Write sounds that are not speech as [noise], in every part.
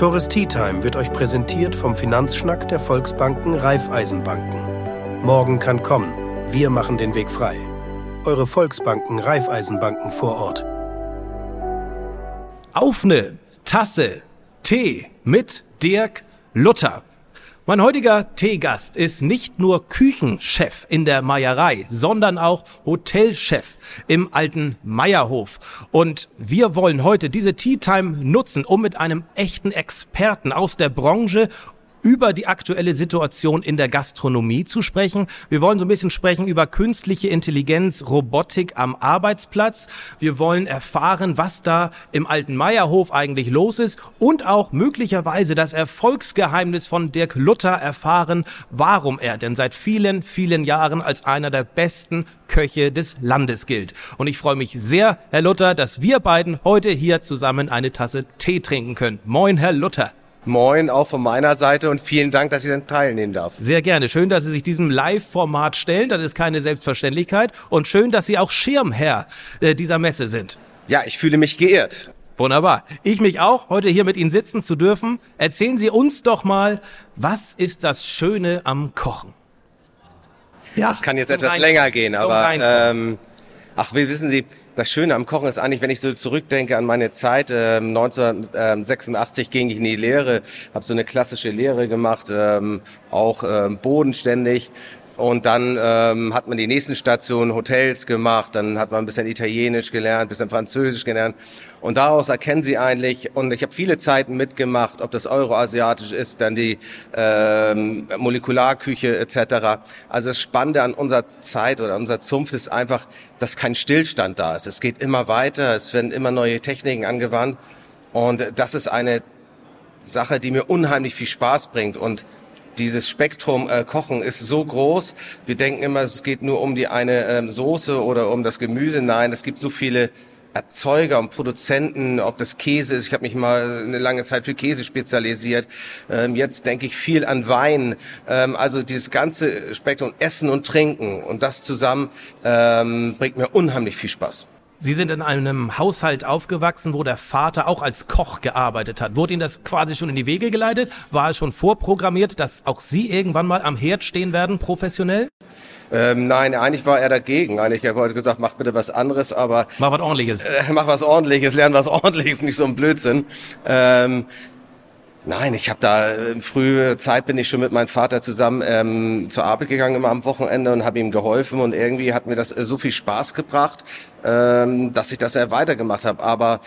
Tourist Tea Time wird euch präsentiert vom Finanzschnack der Volksbanken Raiffeisenbanken. Morgen kann kommen. Wir machen den Weg frei. Eure Volksbanken Raiffeisenbanken vor Ort. Auf ne Tasse Tee mit Dirk Luther. Mein heutiger Teegast ist nicht nur Küchenchef in der Meierei, sondern auch Hotelchef im alten Meierhof. Und wir wollen heute diese Tea Time nutzen, um mit einem echten Experten aus der Branche über die aktuelle Situation in der Gastronomie zu sprechen. Wir wollen so ein bisschen sprechen über künstliche Intelligenz, Robotik am Arbeitsplatz. Wir wollen erfahren, was da im alten Meierhof eigentlich los ist und auch möglicherweise das Erfolgsgeheimnis von Dirk Luther erfahren, warum er denn seit vielen, vielen Jahren als einer der besten Köche des Landes gilt. Und ich freue mich sehr, Herr Luther, dass wir beiden heute hier zusammen eine Tasse Tee trinken können. Moin, Herr Luther. Moin, auch von meiner Seite und vielen Dank, dass ich dann teilnehmen darf. Sehr gerne. Schön, dass Sie sich diesem Live-Format stellen. Das ist keine Selbstverständlichkeit. Und schön, dass Sie auch Schirmherr äh, dieser Messe sind. Ja, ich fühle mich geehrt. Wunderbar. Ich mich auch, heute hier mit Ihnen sitzen zu dürfen. Erzählen Sie uns doch mal, was ist das Schöne am Kochen? Ja, das kann jetzt etwas länger gehen, aber ähm, ach, wie wissen Sie, das Schöne am Kochen ist eigentlich, wenn ich so zurückdenke an meine Zeit, äh, 1986 ging ich in die Lehre, habe so eine klassische Lehre gemacht, ähm, auch ähm, bodenständig. Und dann ähm, hat man die nächsten Stationen Hotels gemacht, dann hat man ein bisschen Italienisch gelernt, ein bisschen Französisch gelernt. Und daraus erkennen sie eigentlich, und ich habe viele Zeiten mitgemacht, ob das Euroasiatisch ist, dann die ähm, Molekularküche etc. Also das Spannende an unserer Zeit oder an unserer Zunft ist einfach, dass kein Stillstand da ist. Es geht immer weiter, es werden immer neue Techniken angewandt. Und das ist eine Sache, die mir unheimlich viel Spaß bringt. Und dieses Spektrum äh, Kochen ist so groß. Wir denken immer, es geht nur um die eine ähm, Soße oder um das Gemüse. Nein, es gibt so viele Erzeuger und Produzenten, ob das Käse ist. Ich habe mich mal eine lange Zeit für Käse spezialisiert. Ähm, jetzt denke ich viel an Wein. Ähm, also dieses ganze Spektrum Essen und Trinken und das zusammen ähm, bringt mir unheimlich viel Spaß. Sie sind in einem Haushalt aufgewachsen, wo der Vater auch als Koch gearbeitet hat. Wurde Ihnen das quasi schon in die Wege geleitet? War es schon vorprogrammiert, dass auch Sie irgendwann mal am Herd stehen werden, professionell? Ähm, nein, eigentlich war er dagegen. Eigentlich er wollte gesagt, mach bitte was anderes, aber mach was Ordentliches. Äh, [laughs] mach was Ordentliches, lern was Ordentliches, nicht so ein Blödsinn. Ähm, Nein, ich habe da in frühe Zeit bin ich schon mit meinem Vater zusammen ähm, zur Arbeit gegangen immer am Wochenende und habe ihm geholfen und irgendwie hat mir das äh, so viel Spaß gebracht, ähm, dass ich das ja weitergemacht habe. Aber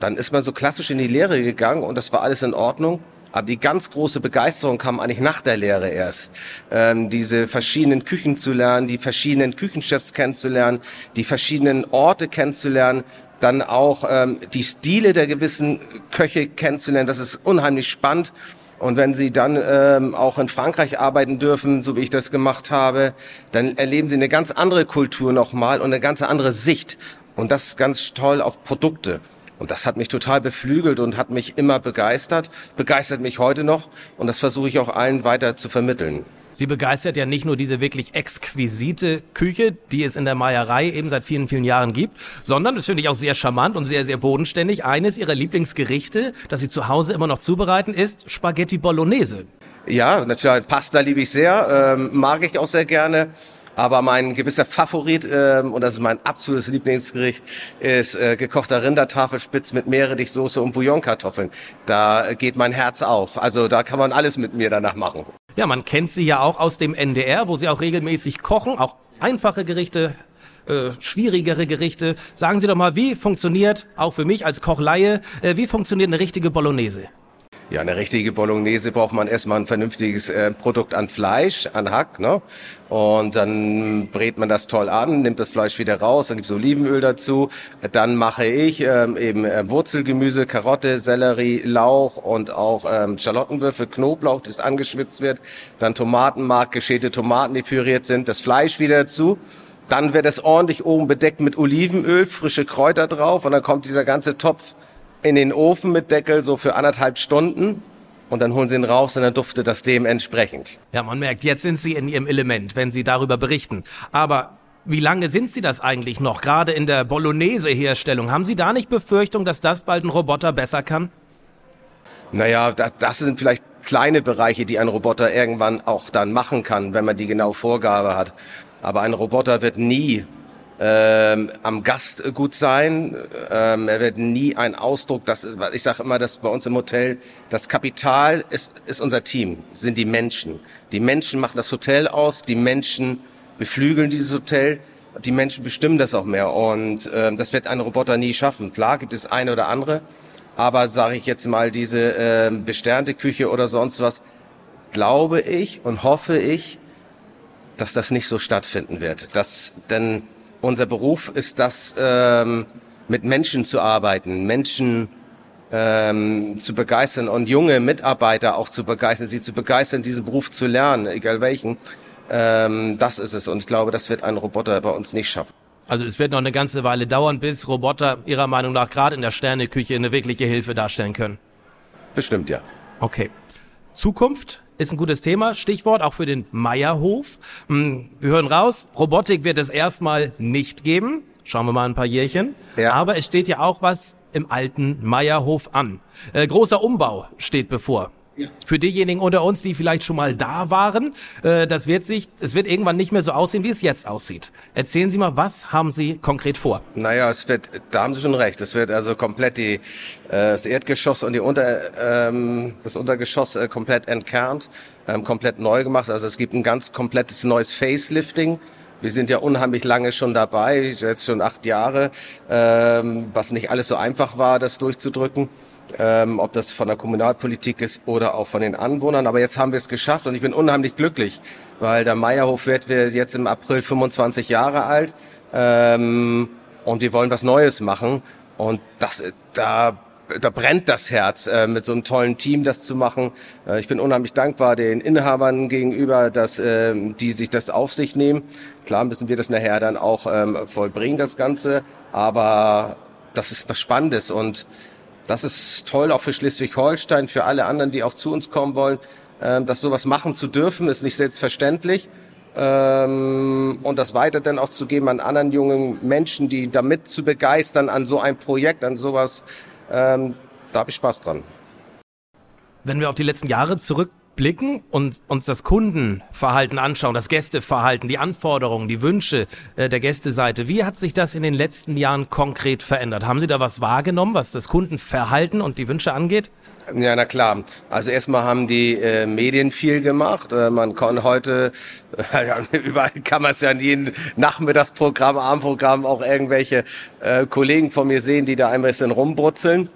dann ist man so klassisch in die Lehre gegangen und das war alles in Ordnung. Aber die ganz große Begeisterung kam eigentlich nach der Lehre erst. Ähm, diese verschiedenen Küchen zu lernen, die verschiedenen Küchenchefs kennenzulernen, die verschiedenen Orte kennenzulernen dann auch ähm, die Stile der gewissen Köche kennenzulernen. Das ist unheimlich spannend. Und wenn Sie dann ähm, auch in Frankreich arbeiten dürfen, so wie ich das gemacht habe, dann erleben Sie eine ganz andere Kultur nochmal und eine ganz andere Sicht. Und das ganz toll auf Produkte. Und das hat mich total beflügelt und hat mich immer begeistert, begeistert mich heute noch. Und das versuche ich auch allen weiter zu vermitteln. Sie begeistert ja nicht nur diese wirklich exquisite Küche, die es in der Meierei eben seit vielen, vielen Jahren gibt, sondern das finde ich auch sehr charmant und sehr, sehr bodenständig. Eines Ihrer Lieblingsgerichte, das Sie zu Hause immer noch zubereiten, ist Spaghetti Bolognese. Ja, natürlich. Pasta liebe ich sehr, ähm, mag ich auch sehr gerne. Aber mein gewisser Favorit, äh, und das ist mein absolutes Lieblingsgericht, ist äh, gekochter Rindertafelspitz mit Meerrettichsoße und Bouillonkartoffeln. Da geht mein Herz auf. Also da kann man alles mit mir danach machen. Ja, man kennt sie ja auch aus dem NDR, wo sie auch regelmäßig kochen, auch einfache Gerichte, äh, schwierigere Gerichte. Sagen Sie doch mal, wie funktioniert, auch für mich als Kochleihe, äh, wie funktioniert eine richtige Bolognese? Ja, eine richtige Bolognese braucht man erstmal ein vernünftiges äh, Produkt an Fleisch, an Hack, ne? Und dann brät man das toll an, nimmt das Fleisch wieder raus, dann gibt's Olivenöl dazu. Dann mache ich ähm, eben äh, Wurzelgemüse, Karotte, Sellerie, Lauch und auch ähm, Schalottenwürfel, Knoblauch, das angeschwitzt wird. Dann Tomatenmark, geschälte Tomaten, die püriert sind, das Fleisch wieder dazu. Dann wird es ordentlich oben bedeckt mit Olivenöl, frische Kräuter drauf und dann kommt dieser ganze Topf in den Ofen mit Deckel so für anderthalb Stunden und dann holen sie ihn raus und dann duftet das dementsprechend. Ja, man merkt, jetzt sind sie in ihrem Element, wenn sie darüber berichten. Aber wie lange sind Sie das eigentlich noch, gerade in der Bolognese-Herstellung? Haben Sie da nicht Befürchtung, dass das bald ein Roboter besser kann? Naja, das, das sind vielleicht kleine Bereiche, die ein Roboter irgendwann auch dann machen kann, wenn man die genaue Vorgabe hat. Aber ein Roboter wird nie ähm, am Gast gut sein. Ähm, er wird nie ein Ausdruck, das ist, ich sage immer, dass bei uns im Hotel das Kapital ist, ist unser Team, sind die Menschen. Die Menschen machen das Hotel aus, die Menschen beflügeln dieses Hotel, die Menschen bestimmen das auch mehr und ähm, das wird ein Roboter nie schaffen. Klar gibt es eine oder andere, aber sage ich jetzt mal diese äh, besternte Küche oder sonst was, glaube ich und hoffe ich, dass das nicht so stattfinden wird. Dass, denn unser Beruf ist das, ähm, mit Menschen zu arbeiten, Menschen ähm, zu begeistern und junge Mitarbeiter auch zu begeistern, sie zu begeistern, diesen Beruf zu lernen, egal welchen. Ähm, das ist es und ich glaube, das wird ein Roboter bei uns nicht schaffen. Also es wird noch eine ganze Weile dauern, bis Roboter Ihrer Meinung nach gerade in der Sterneküche eine wirkliche Hilfe darstellen können. Bestimmt, ja. Okay. Zukunft ist ein gutes Thema, Stichwort auch für den Meierhof. Hm, wir hören raus, Robotik wird es erstmal nicht geben. Schauen wir mal ein paar Jährchen. Ja. Aber es steht ja auch was im alten Meierhof an. Äh, großer Umbau steht bevor. Für diejenigen unter uns, die vielleicht schon mal da waren, äh, das wird sich, es wird irgendwann nicht mehr so aussehen, wie es jetzt aussieht. Erzählen Sie mal, was haben Sie konkret vor? Naja, es wird, da haben Sie schon recht. Es wird also komplett die, äh, das Erdgeschoss und die Unter, ähm, das Untergeschoss äh, komplett entkernt, ähm, komplett neu gemacht. Also es gibt ein ganz komplettes neues Facelifting. Wir sind ja unheimlich lange schon dabei, jetzt schon acht Jahre, ähm, was nicht alles so einfach war, das durchzudrücken ähm, ob das von der Kommunalpolitik ist oder auch von den Anwohnern. Aber jetzt haben wir es geschafft und ich bin unheimlich glücklich, weil der Meierhof wird wir jetzt im April 25 Jahre alt ähm, und wir wollen was Neues machen und das da da brennt das Herz, äh, mit so einem tollen Team das zu machen. Äh, ich bin unheimlich dankbar den Inhabern gegenüber, dass äh, die sich das auf sich nehmen. Klar müssen wir das nachher dann auch ähm, vollbringen, das Ganze, aber das ist was Spannendes und das ist toll auch für Schleswig-Holstein, für alle anderen, die auch zu uns kommen wollen. Ähm, das sowas machen zu dürfen, ist nicht selbstverständlich. Ähm, und das weiter dann auch zu geben an anderen jungen Menschen, die damit zu begeistern, an so ein Projekt, an sowas, ähm, da habe ich Spaß dran. Wenn wir auf die letzten Jahre zurück blicken und uns das Kundenverhalten anschauen, das Gästeverhalten, die Anforderungen, die Wünsche äh, der Gästeseite, wie hat sich das in den letzten Jahren konkret verändert? Haben Sie da was wahrgenommen, was das Kundenverhalten und die Wünsche angeht? Ja, na klar. Also erstmal haben die äh, Medien viel gemacht. Äh, man kann heute, äh, [laughs] überall kann man es ja in jedem Nachmittagsprogramm, Abendprogramm auch irgendwelche äh, Kollegen von mir sehen, die da ein bisschen rumbrutzeln.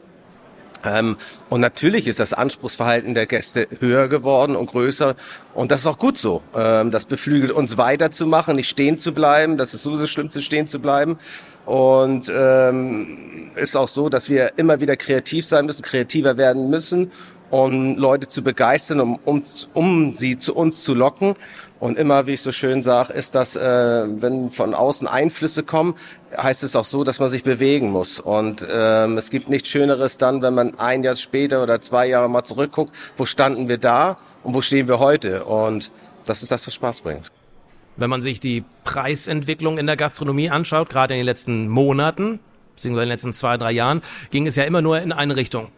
Ähm, und natürlich ist das Anspruchsverhalten der Gäste höher geworden und größer. Und das ist auch gut so. Ähm, das beflügelt uns weiterzumachen, nicht stehen zu bleiben. Das ist so das Schlimmste, stehen zu bleiben. Und ähm, ist auch so, dass wir immer wieder kreativ sein müssen, kreativer werden müssen, um Leute zu begeistern, um, um, um sie zu uns zu locken. Und immer, wie ich so schön sage, ist das, äh, wenn von außen Einflüsse kommen, heißt es auch so, dass man sich bewegen muss. Und ähm, es gibt nichts Schöneres dann, wenn man ein Jahr später oder zwei Jahre mal zurückguckt, wo standen wir da und wo stehen wir heute. Und das ist das, was Spaß bringt. Wenn man sich die Preisentwicklung in der Gastronomie anschaut, gerade in den letzten Monaten, beziehungsweise in den letzten zwei, drei Jahren, ging es ja immer nur in eine Richtung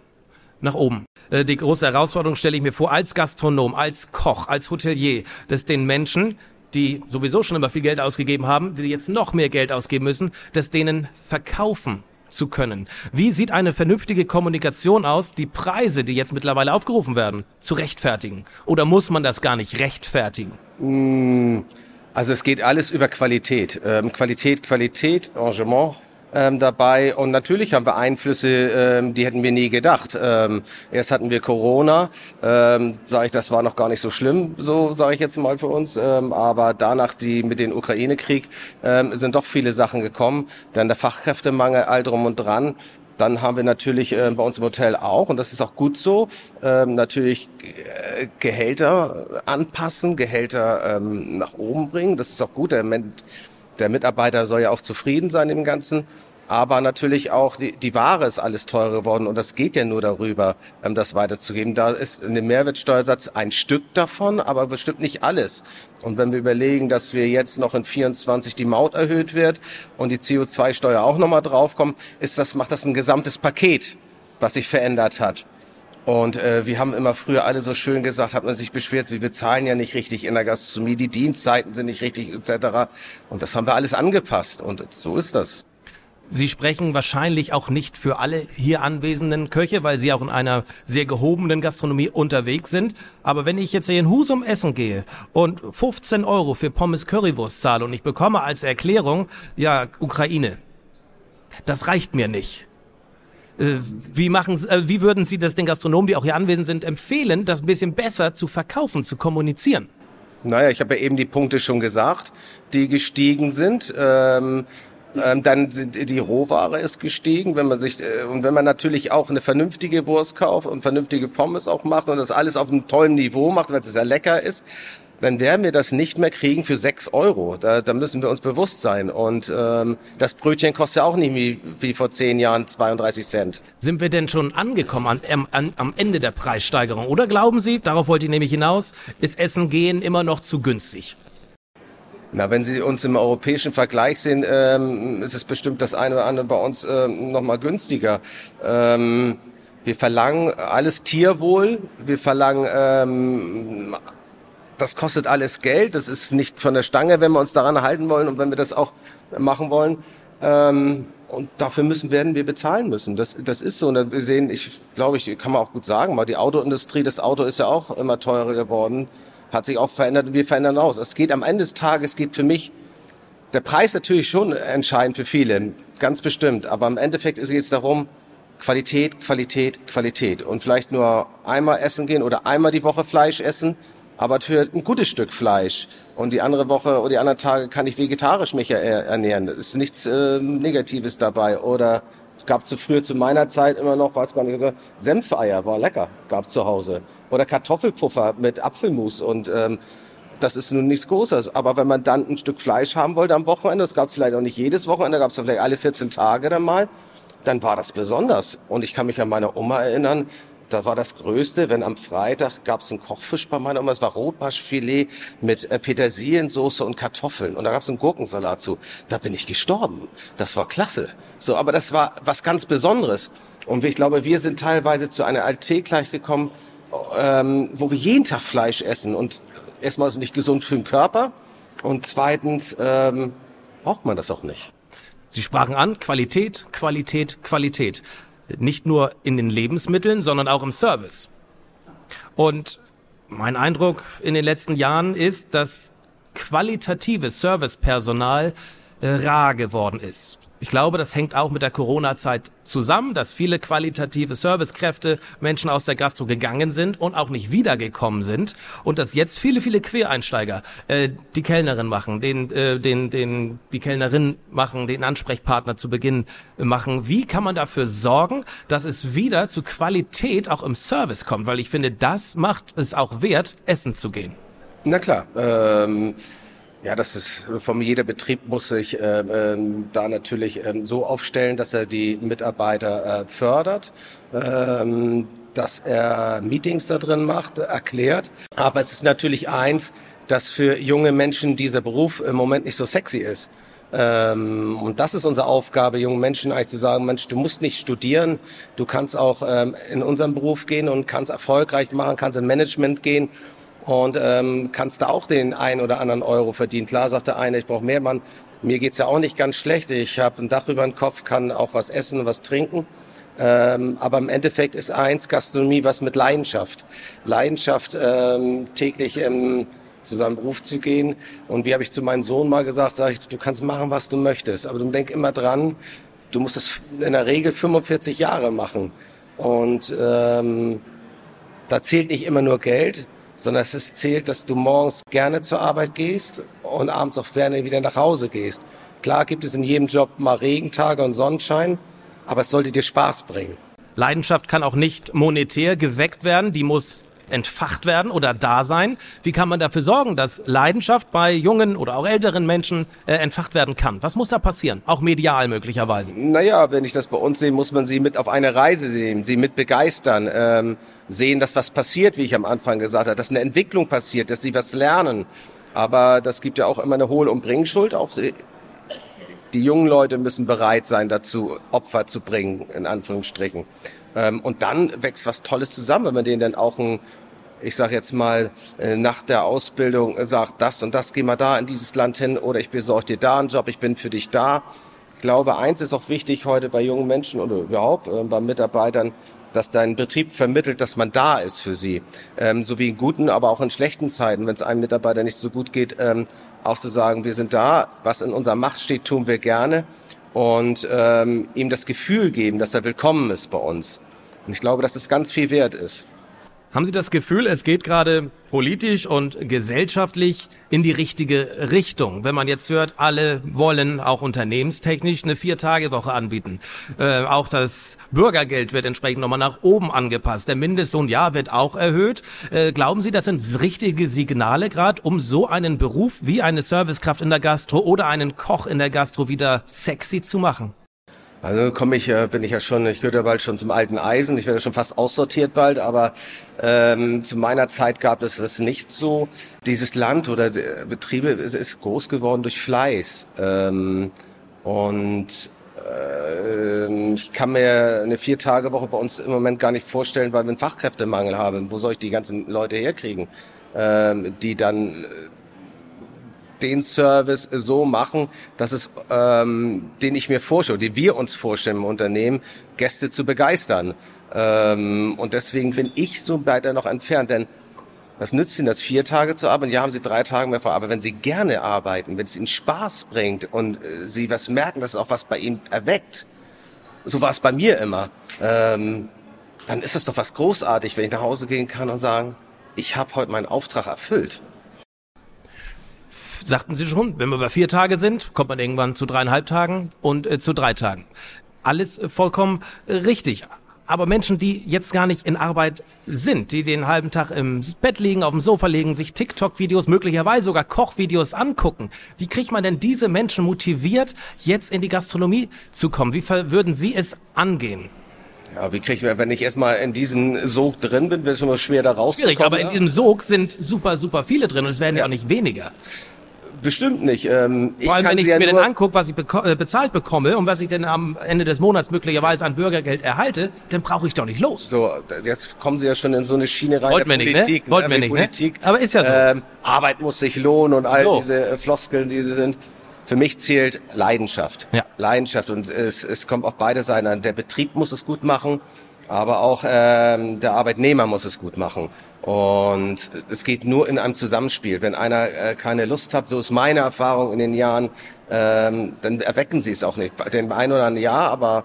nach oben. Äh, die große Herausforderung stelle ich mir vor, als Gastronom, als Koch, als Hotelier, dass den Menschen, die sowieso schon immer viel Geld ausgegeben haben, die jetzt noch mehr Geld ausgeben müssen, dass denen verkaufen zu können. Wie sieht eine vernünftige Kommunikation aus, die Preise, die jetzt mittlerweile aufgerufen werden, zu rechtfertigen? Oder muss man das gar nicht rechtfertigen? Mm, also es geht alles über Qualität. Ähm, Qualität, Qualität, Arrangement, ähm, dabei. Und natürlich haben wir Einflüsse, ähm, die hätten wir nie gedacht. Ähm, erst hatten wir Corona, ähm, sage ich, das war noch gar nicht so schlimm, so sage ich jetzt mal für uns. Ähm, aber danach die mit dem Ukraine-Krieg ähm, sind doch viele Sachen gekommen. Dann der Fachkräftemangel, all drum und dran. Dann haben wir natürlich äh, bei uns im Hotel auch, und das ist auch gut so, ähm, natürlich äh, Gehälter anpassen, Gehälter ähm, nach oben bringen. Das ist auch gut. Der, der Mitarbeiter soll ja auch zufrieden sein im Ganzen. Aber natürlich auch die, die Ware ist alles teurer geworden und das geht ja nur darüber, ähm, das weiterzugeben. Da ist in dem Mehrwertsteuersatz ein Stück davon, aber bestimmt nicht alles. Und wenn wir überlegen, dass wir jetzt noch in 24 die Maut erhöht wird und die CO2-Steuer auch nochmal draufkommt, ist das, macht das ein gesamtes Paket, was sich verändert hat. Und äh, wir haben immer früher alle so schön gesagt, hat man sich beschwert, wir bezahlen ja nicht richtig in der Gastronomie, die Dienstzeiten sind nicht richtig etc. Und das haben wir alles angepasst und so ist das. Sie sprechen wahrscheinlich auch nicht für alle hier anwesenden Köche, weil Sie auch in einer sehr gehobenen Gastronomie unterwegs sind. Aber wenn ich jetzt hier in Husum essen gehe und 15 Euro für Pommes Currywurst zahle und ich bekomme als Erklärung, ja, Ukraine, das reicht mir nicht. Äh, wie machen, äh, wie würden Sie das den Gastronomen, die auch hier anwesend sind, empfehlen, das ein bisschen besser zu verkaufen, zu kommunizieren? Naja, ich habe ja eben die Punkte schon gesagt, die gestiegen sind. Ähm, ähm, dann sind die Rohware ist gestiegen, wenn man sich äh, und wenn man natürlich auch eine vernünftige Wurst kauft und vernünftige Pommes auch macht und das alles auf einem tollen Niveau macht, weil es sehr lecker ist, dann werden wir das nicht mehr kriegen für sechs Euro. Da, da müssen wir uns bewusst sein. Und ähm, das Brötchen kostet ja auch nicht wie, wie vor zehn Jahren 32 Cent. Sind wir denn schon angekommen an, an, am Ende der Preissteigerung? Oder glauben Sie, darauf wollte ich nämlich hinaus, ist Essen gehen immer noch zu günstig? Na, wenn Sie uns im europäischen Vergleich sehen, ähm, ist es bestimmt das eine oder andere bei uns ähm, noch mal günstiger. Ähm, wir verlangen alles Tierwohl, wir verlangen ähm, das kostet alles Geld, das ist nicht von der Stange, wenn wir uns daran halten wollen und wenn wir das auch machen wollen. Ähm, und dafür müssen, werden wir bezahlen müssen. Das, das ist so. Und wir sehen, ich glaube, ich kann man auch gut sagen, weil die Autoindustrie, das Auto ist ja auch immer teurer geworden, hat sich auch verändert und wir verändern aus. Es geht am Ende des Tages, geht für mich der Preis natürlich schon entscheidend für viele, ganz bestimmt. Aber im Endeffekt geht es darum, Qualität, Qualität, Qualität. Und vielleicht nur einmal essen gehen oder einmal die Woche Fleisch essen aber für ein gutes Stück Fleisch. Und die andere Woche oder die anderen Tage kann ich vegetarisch mich ernähren. Es ist nichts äh, Negatives dabei. Oder gab zu früher zu meiner Zeit immer noch, weiß gar nicht, Senfeier war lecker, gab zu Hause. Oder Kartoffelpuffer mit Apfelmus und ähm, das ist nun nichts Großes. Aber wenn man dann ein Stück Fleisch haben wollte am Wochenende, das gab es vielleicht auch nicht jedes Wochenende, gab es vielleicht alle 14 Tage dann mal, dann war das besonders. Und ich kann mich an meine Oma erinnern, da war das Größte, wenn am Freitag gab es einen Kochfisch bei meiner Oma, es war Rotbarschfilet mit äh, Petersiliensoße und Kartoffeln und da gab es einen Gurkensalat zu. Da bin ich gestorben. Das war klasse. So, aber das war was ganz Besonderes. Und ich glaube, wir sind teilweise zu einer Alltäglich gekommen, ähm, wo wir jeden Tag Fleisch essen und erstmal ist es nicht gesund für den Körper und zweitens ähm, braucht man das auch nicht. Sie sprachen an, Qualität, Qualität, Qualität nicht nur in den Lebensmitteln, sondern auch im Service. Und mein Eindruck in den letzten Jahren ist, dass qualitatives Servicepersonal äh, rar geworden ist. Ich glaube, das hängt auch mit der Corona-Zeit zusammen, dass viele qualitative Servicekräfte Menschen aus der Gastro gegangen sind und auch nicht wiedergekommen sind und dass jetzt viele, viele Quereinsteiger äh, die Kellnerin machen, den, äh, den, den, die Kellnerin machen, den Ansprechpartner zu Beginn machen. Wie kann man dafür sorgen, dass es wieder zu Qualität auch im Service kommt? Weil ich finde, das macht es auch wert, essen zu gehen. Na klar. Ähm ja, das ist vom jeder Betrieb muss sich äh, äh, da natürlich äh, so aufstellen, dass er die Mitarbeiter äh, fördert, äh, dass er Meetings da drin macht, erklärt. Aber es ist natürlich eins, dass für junge Menschen dieser Beruf im Moment nicht so sexy ist. Ähm, und das ist unsere Aufgabe, jungen Menschen eigentlich zu sagen, Mensch, du musst nicht studieren, du kannst auch ähm, in unseren Beruf gehen und kannst erfolgreich machen, kannst in Management gehen und ähm, kannst da auch den ein oder anderen Euro verdienen. Klar sagt der eine, ich brauche mehr Mann. Mir geht's ja auch nicht ganz schlecht. Ich habe ein Dach über den Kopf, kann auch was essen, was trinken. Ähm, aber im Endeffekt ist eins Gastronomie was mit Leidenschaft. Leidenschaft ähm, täglich ähm, zu seinem Beruf zu gehen. Und wie habe ich zu meinem Sohn mal gesagt, sage ich, du kannst machen, was du möchtest. Aber du denk immer dran, du musst es in der Regel 45 Jahre machen. Und ähm, da zählt nicht immer nur Geld, sondern es zählt, dass du morgens gerne zur Arbeit gehst und abends auch gerne wieder nach Hause gehst. Klar gibt es in jedem Job mal Regentage und Sonnenschein, aber es sollte dir Spaß bringen. Leidenschaft kann auch nicht monetär geweckt werden, die muss entfacht werden oder da sein. Wie kann man dafür sorgen, dass Leidenschaft bei jungen oder auch älteren Menschen äh, entfacht werden kann? Was muss da passieren? Auch medial möglicherweise. Naja, wenn ich das bei uns sehe, muss man sie mit auf eine Reise sehen, sie mit begeistern, ähm, sehen, dass was passiert, wie ich am Anfang gesagt habe, dass eine Entwicklung passiert, dass sie was lernen. Aber das gibt ja auch immer eine Hohl- und Bringschuld. Auch die jungen Leute müssen bereit sein, dazu Opfer zu bringen, in Anführungsstrichen. Ähm, und dann wächst was Tolles zusammen, wenn man denen dann auch ein ich sage jetzt mal, äh, nach der Ausbildung sagt, das und das, geh mal da in dieses Land hin oder ich besorge dir da einen Job, ich bin für dich da. Ich glaube, eins ist auch wichtig heute bei jungen Menschen oder überhaupt äh, bei Mitarbeitern, dass dein Betrieb vermittelt, dass man da ist für sie. Ähm, so wie in guten, aber auch in schlechten Zeiten, wenn es einem Mitarbeiter nicht so gut geht, ähm, auch zu sagen, wir sind da, was in unserer Macht steht, tun wir gerne und ähm, ihm das Gefühl geben, dass er willkommen ist bei uns. Und ich glaube, dass es ganz viel wert ist. Haben Sie das Gefühl, es geht gerade politisch und gesellschaftlich in die richtige Richtung? Wenn man jetzt hört, alle wollen auch unternehmenstechnisch eine Vier-Tage-Woche anbieten. Äh, auch das Bürgergeld wird entsprechend nochmal nach oben angepasst. Der Mindestlohn, ja, wird auch erhöht. Äh, glauben Sie, das sind richtige Signale gerade, um so einen Beruf wie eine Servicekraft in der Gastro oder einen Koch in der Gastro wieder sexy zu machen? Also komme ich, bin ich ja schon, ich gehöre ja bald schon zum alten Eisen. Ich werde schon fast aussortiert bald, aber ähm, zu meiner Zeit gab es das nicht so. Dieses Land oder Betriebe ist, ist groß geworden durch Fleiß. Ähm, und äh, ich kann mir eine Vier-Tage-Woche bei uns im Moment gar nicht vorstellen, weil wir einen Fachkräftemangel haben. Wo soll ich die ganzen Leute herkriegen, ähm, die dann den Service so machen, dass es, ähm, den ich mir vorstelle, den wir uns vorstellen im Unternehmen, Gäste zu begeistern. Ähm, und deswegen bin ich so weiter noch entfernt, denn was nützt Ihnen das, vier Tage zu arbeiten? Ja, haben Sie drei Tage mehr vor. Aber wenn Sie gerne arbeiten, wenn es Ihnen Spaß bringt und äh, Sie was merken, dass es auch was bei Ihnen erweckt, so war es bei mir immer, ähm, dann ist es doch was großartig, wenn ich nach Hause gehen kann und sagen, ich habe heute meinen Auftrag erfüllt sagten Sie schon, wenn wir bei vier Tage sind, kommt man irgendwann zu dreieinhalb Tagen und äh, zu drei Tagen. Alles äh, vollkommen äh, richtig. Aber Menschen, die jetzt gar nicht in Arbeit sind, die den halben Tag im Bett liegen, auf dem Sofa liegen, sich TikTok-Videos, möglicherweise sogar Kochvideos angucken, wie kriegt man denn diese Menschen motiviert, jetzt in die Gastronomie zu kommen? Wie würden Sie es angehen? Ja, wie kriege ich, wenn ich erstmal in diesen Sog drin bin, wird es immer schwer da rauszukommen. Schwierig, aber in diesem Sog sind super, super viele drin und es werden ja, ja auch nicht weniger. Bestimmt nicht. Ähm, Vor allem, wenn ich ja mir dann angucke, was ich beko äh, bezahlt bekomme und was ich denn am Ende des Monats möglicherweise an Bürgergeld erhalte, dann brauche ich doch nicht los. So, jetzt kommen Sie ja schon in so eine Schiene rein. Wollten wir nicht, Politik, ne? Wollten wir nicht, ne? Politik. Ne? Aber ist ja so. Ähm, Arbeit muss sich lohnen und all so. diese äh, Floskeln, die sie sind. Für mich zählt Leidenschaft. Ja. Leidenschaft und es, es kommt auf beide Seiten an. Der Betrieb muss es gut machen, aber auch ähm, der Arbeitnehmer muss es gut machen. Und es geht nur in einem Zusammenspiel. Wenn einer äh, keine Lust hat, so ist meine Erfahrung in den Jahren, ähm, dann erwecken sie es auch nicht. Den einen oder anderen ja, aber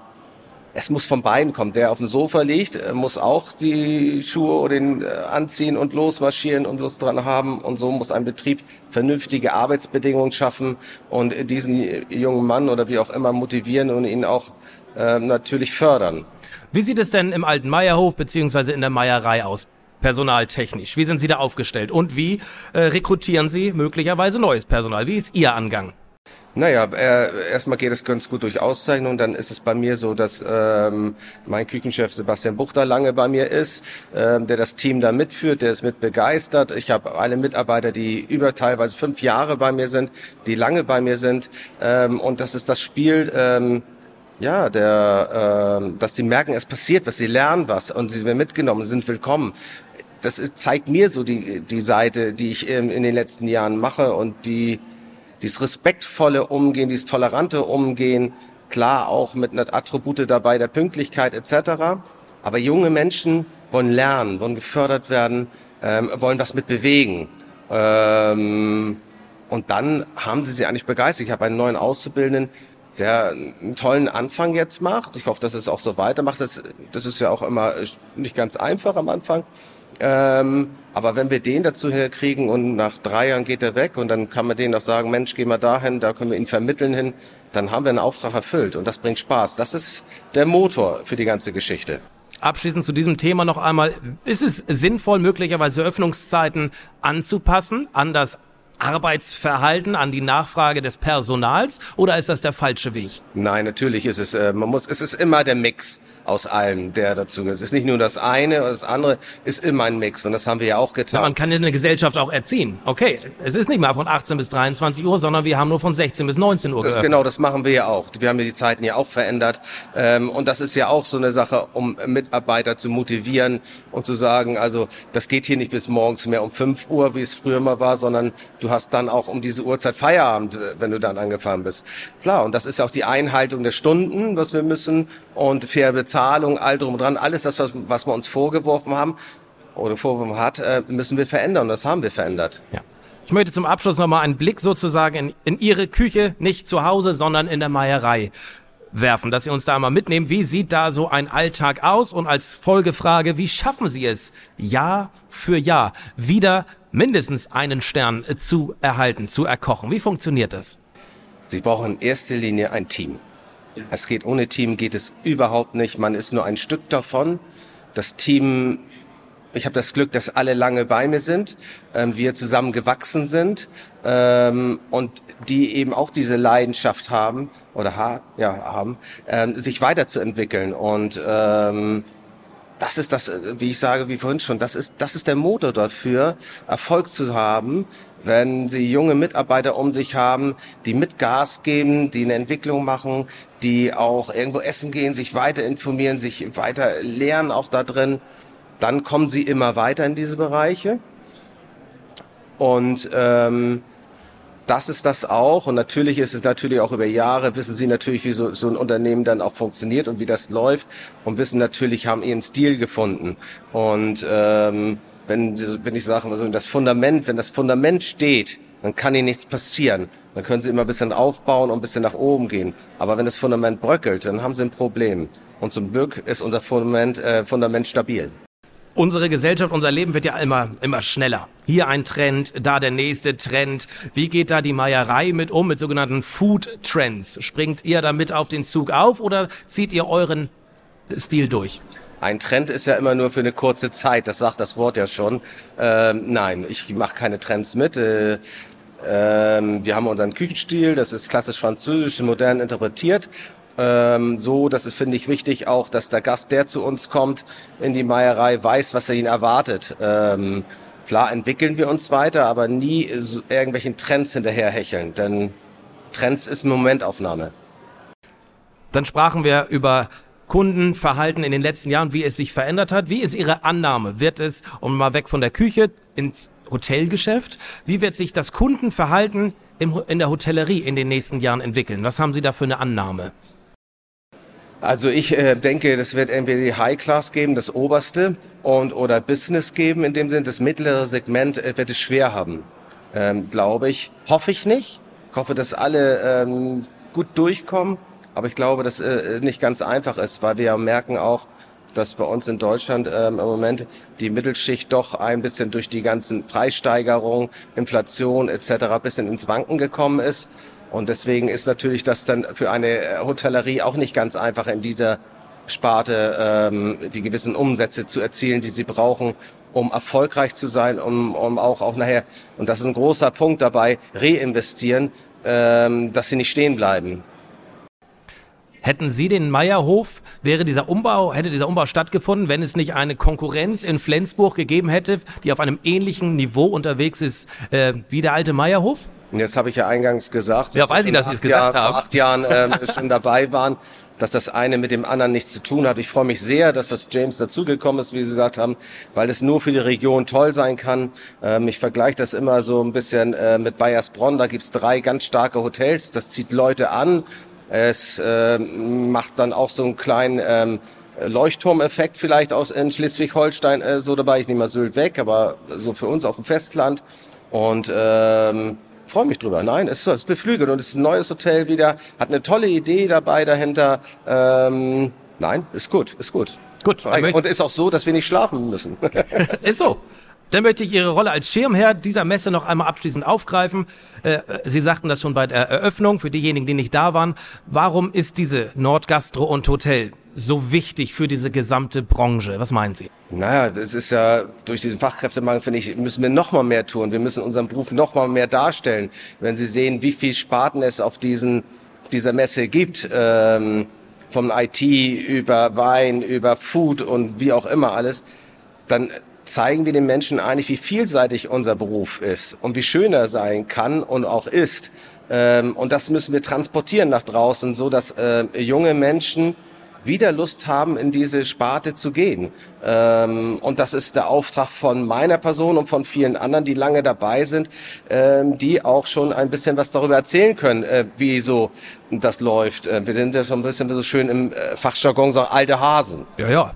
es muss von beiden kommen. Der auf dem Sofa liegt, äh, muss auch die Schuhe oder den äh, anziehen und losmarschieren und Lust dran haben. Und so muss ein Betrieb vernünftige Arbeitsbedingungen schaffen und diesen jungen Mann oder wie auch immer motivieren und ihn auch äh, natürlich fördern. Wie sieht es denn im alten Meierhof beziehungsweise in der Meierei aus? personaltechnisch? Wie sind Sie da aufgestellt? Und wie äh, rekrutieren Sie möglicherweise neues Personal? Wie ist Ihr Angang? Naja, äh, erstmal geht es ganz gut durch Auszeichnung. Dann ist es bei mir so, dass ähm, mein Küchenchef Sebastian Buchter lange bei mir ist, ähm, der das Team da mitführt, der ist mit begeistert. Ich habe alle Mitarbeiter, die über teilweise fünf Jahre bei mir sind, die lange bei mir sind. Ähm, und das ist das Spiel. Ähm, ja, der, äh, dass sie merken, es passiert was, sie lernen was und sie werden mitgenommen, sind willkommen das ist, zeigt mir so die, die Seite, die ich in, in den letzten Jahren mache und die, dieses respektvolle Umgehen, dieses tolerante Umgehen, klar auch mit einer Attribute dabei der Pünktlichkeit etc. Aber junge Menschen wollen lernen, wollen gefördert werden, ähm, wollen was mit bewegen. Ähm, und dann haben sie sie eigentlich begeistert. Ich habe einen neuen Auszubildenden, der einen tollen Anfang jetzt macht. Ich hoffe, dass es auch so weitermacht. Das, das ist ja auch immer nicht ganz einfach am Anfang. Ähm, aber wenn wir den dazu herkriegen und nach drei Jahren geht er weg und dann kann man denen auch sagen, Mensch, geh mal dahin, da können wir ihn vermitteln hin, dann haben wir einen Auftrag erfüllt und das bringt Spaß. Das ist der Motor für die ganze Geschichte. Abschließend zu diesem Thema noch einmal, ist es sinnvoll, möglicherweise Öffnungszeiten anzupassen an das Arbeitsverhalten, an die Nachfrage des Personals oder ist das der falsche Weg? Nein, natürlich ist es, äh, man muss, es ist immer der Mix aus allem, der dazu gehört. Es ist nicht nur das eine, das andere ist immer ein Mix und das haben wir ja auch getan. Ja, man kann ja eine Gesellschaft auch erziehen. Okay, es ist nicht mehr von 18 bis 23 Uhr, sondern wir haben nur von 16 bis 19 Uhr das, Genau, das machen wir ja auch. Wir haben ja die Zeiten ja auch verändert ähm, und das ist ja auch so eine Sache, um Mitarbeiter zu motivieren und zu sagen, also das geht hier nicht bis morgens mehr um 5 Uhr, wie es früher mal war, sondern du hast dann auch um diese Uhrzeit Feierabend, äh, wenn du dann angefahren bist. Klar, und das ist auch die Einhaltung der Stunden, was wir müssen und faire Bezahlung, all drum und dran, alles das, was, was wir uns vorgeworfen haben oder vorgeworfen hat, äh, müssen wir verändern. Das haben wir verändert. Ja. Ich möchte zum Abschluss nochmal einen Blick sozusagen in, in Ihre Küche, nicht zu Hause, sondern in der Meierei werfen, dass Sie uns da mal mitnehmen. Wie sieht da so ein Alltag aus? Und als Folgefrage, wie schaffen Sie es, Jahr für Jahr wieder mindestens einen Stern zu erhalten, zu erkochen? Wie funktioniert das? Sie brauchen in erster Linie ein Team. Es geht ohne Team geht es überhaupt nicht. Man ist nur ein Stück davon. Das Team, ich habe das Glück, dass alle lange bei mir sind, ähm, wir zusammen gewachsen sind ähm, und die eben auch diese Leidenschaft haben oder ha ja, haben, ähm, sich weiterzuentwickeln und ähm, das ist das, wie ich sage, wie vorhin schon, das ist, das ist der Motor dafür, Erfolg zu haben, wenn Sie junge Mitarbeiter um sich haben, die mit Gas geben, die eine Entwicklung machen, die auch irgendwo essen gehen, sich weiter informieren, sich weiter lernen auch da drin, dann kommen Sie immer weiter in diese Bereiche. Und ähm, das ist das auch. Und natürlich ist es natürlich auch über Jahre, wissen Sie natürlich, wie so, so ein Unternehmen dann auch funktioniert und wie das läuft und wissen natürlich, haben ihren Stil gefunden. Und ähm, wenn, wenn ich sage, also das Fundament, wenn das Fundament steht, dann kann ihnen nichts passieren. Dann können sie immer ein bisschen aufbauen und ein bisschen nach oben gehen. Aber wenn das Fundament bröckelt, dann haben sie ein Problem. Und zum Glück ist unser Fundament, äh, Fundament stabil. Unsere Gesellschaft, unser Leben wird ja immer, immer schneller. Hier ein Trend, da der nächste Trend. Wie geht da die Meierei mit um, mit sogenannten Food Trends? Springt ihr da mit auf den Zug auf oder zieht ihr euren Stil durch? Ein Trend ist ja immer nur für eine kurze Zeit, das sagt das Wort ja schon. Ähm, nein, ich mache keine Trends mit. Äh, ähm, wir haben unseren Küchenstil, das ist klassisch französisch, modern interpretiert. Ähm, so, das ist, finde ich, wichtig auch, dass der Gast, der zu uns kommt in die Meierei, weiß, was er ihn erwartet. Ähm, klar entwickeln wir uns weiter, aber nie irgendwelchen Trends hinterherhecheln, denn Trends ist Momentaufnahme. Dann sprachen wir über Kundenverhalten in den letzten Jahren, wie es sich verändert hat. Wie ist Ihre Annahme? Wird es, um mal weg von der Küche, ins Hotelgeschäft? Wie wird sich das Kundenverhalten in der Hotellerie in den nächsten Jahren entwickeln? Was haben Sie da für eine Annahme? Also ich äh, denke, das wird entweder die High Class geben, das oberste, und oder Business geben. In dem Sinn, das mittlere Segment äh, wird es schwer haben, ähm, glaube ich. Hoffe ich nicht. Ich hoffe, dass alle ähm, gut durchkommen. Aber ich glaube, dass äh, nicht ganz einfach ist, weil wir ja merken auch, dass bei uns in Deutschland ähm, im Moment die Mittelschicht doch ein bisschen durch die ganzen Preissteigerungen, Inflation etc. bisschen ins Wanken gekommen ist. Und deswegen ist natürlich das dann für eine Hotellerie auch nicht ganz einfach in dieser Sparte ähm, die gewissen Umsätze zu erzielen, die sie brauchen, um erfolgreich zu sein, um, um auch, auch nachher, und das ist ein großer Punkt dabei, reinvestieren, ähm, dass sie nicht stehen bleiben. Hätten Sie den Meierhof, wäre dieser Umbau, hätte dieser Umbau stattgefunden, wenn es nicht eine Konkurrenz in Flensburg gegeben hätte, die auf einem ähnlichen Niveau unterwegs ist äh, wie der alte Meierhof? Jetzt habe ich ja eingangs gesagt, ja, weiß ich, dass Sie es gesagt Jahr, haben. Acht Jahren ähm, [laughs] schon dabei waren, dass das eine mit dem anderen nichts zu tun hat. Ich freue mich sehr, dass das James dazugekommen ist, wie Sie gesagt haben, weil es nur für die Region toll sein kann. Ähm, ich vergleiche das immer so ein bisschen äh, mit Bayersbronn. Da gibt's drei ganz starke Hotels. Das zieht Leute an. Es äh, macht dann auch so einen kleinen ähm, Leuchtturmeffekt vielleicht aus in Schleswig-Holstein äh, so dabei. Ich nehme mal Sylt weg, aber so für uns auf dem Festland. Und ähm, freue mich drüber. Nein, es ist beflügelt und es ist ein neues Hotel wieder. Hat eine tolle Idee dabei dahinter. Ähm, nein, ist gut, ist gut. Gut. Und ist auch so, dass wir nicht schlafen müssen. [laughs] ist so. Dann möchte ich Ihre Rolle als Schirmherr dieser Messe noch einmal abschließend aufgreifen. Äh, Sie sagten das schon bei der Eröffnung, für diejenigen, die nicht da waren. Warum ist diese Nordgastro und Hotel so wichtig für diese gesamte Branche? Was meinen Sie? Naja, das ist ja durch diesen Fachkräftemangel, finde ich, müssen wir noch mal mehr tun. Wir müssen unseren Beruf noch mal mehr darstellen. Wenn Sie sehen, wie viel Sparten es auf diesen, dieser Messe gibt, ähm, vom IT über Wein, über Food und wie auch immer alles, dann zeigen wir den Menschen eigentlich, wie vielseitig unser Beruf ist und wie schön er sein kann und auch ist. Ähm, und das müssen wir transportieren nach draußen, so dass äh, junge Menschen wieder Lust haben, in diese Sparte zu gehen. Ähm, und das ist der Auftrag von meiner Person und von vielen anderen, die lange dabei sind, ähm, die auch schon ein bisschen was darüber erzählen können, äh, wie so das läuft. Äh, wir sind ja schon ein bisschen so schön im Fachjargon so alte Hasen. Ja, ja.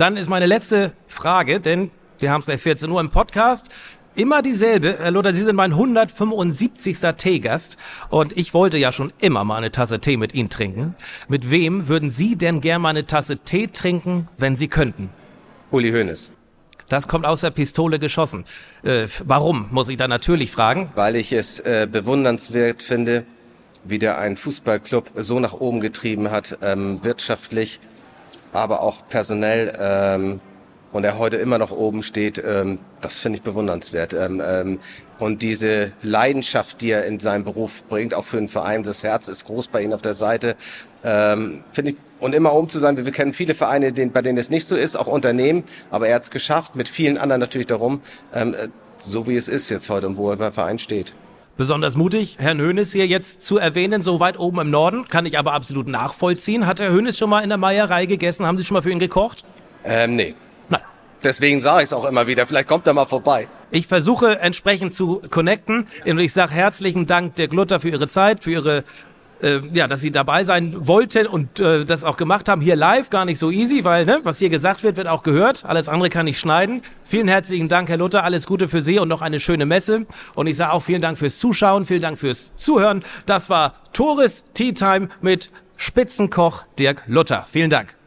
Dann ist meine letzte Frage, denn wir haben es gleich 14 Uhr im Podcast. Immer dieselbe. Herr Luther, Sie sind mein 175. Teegast und ich wollte ja schon immer mal eine Tasse Tee mit Ihnen trinken. Mit wem würden Sie denn gern mal eine Tasse Tee trinken, wenn Sie könnten? Uli Hoeneß. Das kommt aus der Pistole geschossen. Äh, warum, muss ich da natürlich fragen? Weil ich es äh, bewundernswert finde, wie der einen Fußballclub so nach oben getrieben hat, ähm, wirtschaftlich aber auch personell ähm, und er heute immer noch oben steht, ähm, das finde ich bewundernswert. Ähm, ähm, und diese Leidenschaft, die er in seinem Beruf bringt, auch für den Verein, das Herz ist groß bei ihm auf der Seite, ähm, finde ich, und immer oben zu sein, wir, wir kennen viele Vereine, denen, bei denen es nicht so ist, auch Unternehmen, aber er hat es geschafft, mit vielen anderen natürlich darum, ähm, äh, so wie es ist jetzt heute und wo er beim Verein steht besonders mutig, Herrn Hönes hier jetzt zu erwähnen, so weit oben im Norden. Kann ich aber absolut nachvollziehen. Hat Herr Hönes schon mal in der Meierei gegessen? Haben Sie schon mal für ihn gekocht? Ähm, nee. Nein. Deswegen sage ich es auch immer wieder. Vielleicht kommt er mal vorbei. Ich versuche entsprechend zu connecten und ich sage herzlichen Dank der Glutter für Ihre Zeit, für Ihre äh, ja, dass sie dabei sein wollten und äh, das auch gemacht haben. Hier live gar nicht so easy, weil ne, was hier gesagt wird, wird auch gehört. Alles andere kann ich schneiden. Vielen herzlichen Dank, Herr Luther. Alles Gute für Sie und noch eine schöne Messe. Und ich sage auch vielen Dank fürs Zuschauen, vielen Dank fürs Zuhören. Das war Toris Tea Time mit Spitzenkoch Dirk Luther. Vielen Dank.